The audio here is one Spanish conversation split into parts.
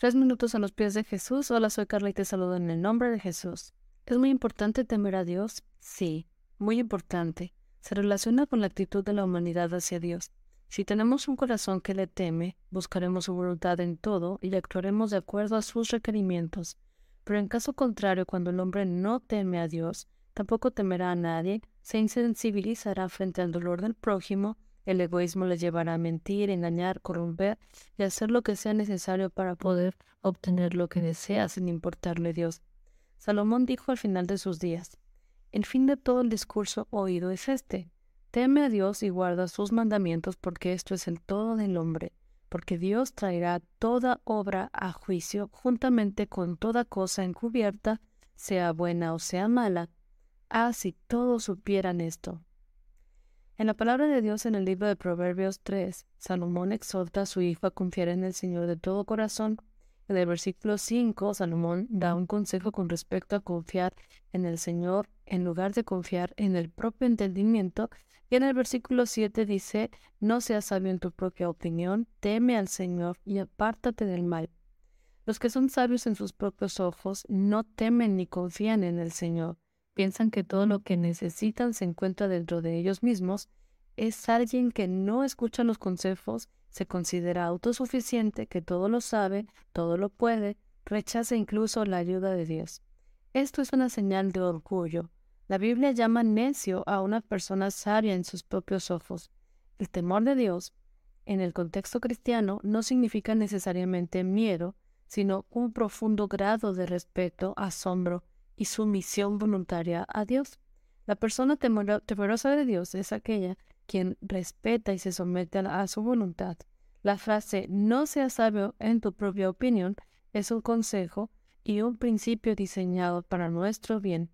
Tres minutos a los pies de Jesús. Hola, soy Carla y te saludo en el nombre de Jesús. ¿Es muy importante temer a Dios? Sí, muy importante. Se relaciona con la actitud de la humanidad hacia Dios. Si tenemos un corazón que le teme, buscaremos su voluntad en todo y actuaremos de acuerdo a sus requerimientos. Pero en caso contrario, cuando el hombre no teme a Dios, tampoco temerá a nadie, se insensibilizará frente al dolor del prójimo el egoísmo le llevará a mentir, engañar, corromper y hacer lo que sea necesario para poder obtener lo que desea sin importarle Dios. Salomón dijo al final de sus días, El fin de todo el discurso oído es este. Teme a Dios y guarda sus mandamientos porque esto es el todo del hombre, porque Dios traerá toda obra a juicio juntamente con toda cosa encubierta, sea buena o sea mala. Ah, si todos supieran esto. En la palabra de Dios en el libro de Proverbios 3, Salomón exhorta a su hijo a confiar en el Señor de todo corazón. En el versículo 5, Salomón da un consejo con respecto a confiar en el Señor en lugar de confiar en el propio entendimiento. Y en el versículo 7 dice, no seas sabio en tu propia opinión, teme al Señor y apártate del mal. Los que son sabios en sus propios ojos no temen ni confían en el Señor piensan que todo lo que necesitan se encuentra dentro de ellos mismos, es alguien que no escucha los consejos, se considera autosuficiente, que todo lo sabe, todo lo puede, rechaza incluso la ayuda de Dios. Esto es una señal de orgullo. La Biblia llama necio a una persona sabia en sus propios ojos. El temor de Dios, en el contexto cristiano, no significa necesariamente miedo, sino un profundo grado de respeto, asombro y sumisión voluntaria a Dios. La persona temerosa de Dios es aquella quien respeta y se somete a, su voluntad. La frase no seas sabio en tu propia opinión es un consejo y un principio diseñado para nuestro bien.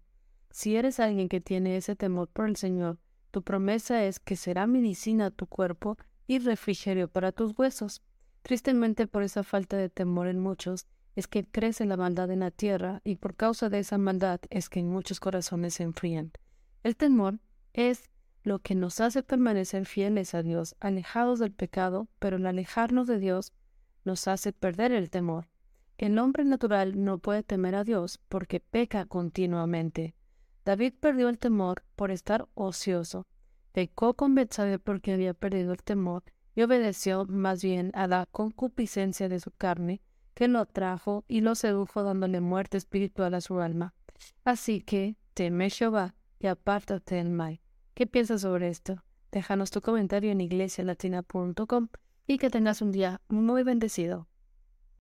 Si eres alguien que tiene ese temor por el Señor, tu promesa es que será medicina a tu cuerpo y refrigerio para tus huesos. Tristemente por esa falta de temor en muchos, es que crece la maldad en la tierra y por causa de esa maldad es que muchos corazones se enfrían. El temor es lo que nos hace permanecer fieles a Dios, alejados del pecado, pero el alejarnos de Dios nos hace perder el temor. El hombre natural no puede temer a Dios porque peca continuamente. David perdió el temor por estar ocioso. Pecó con porque había perdido el temor y obedeció más bien a la concupiscencia de su carne que lo atrajo y lo sedujo dándole muerte espiritual a su alma. Así que teme Jehová y apártate del mal. ¿Qué piensas sobre esto? Déjanos tu comentario en iglesialatina.com y que tengas un día muy bendecido.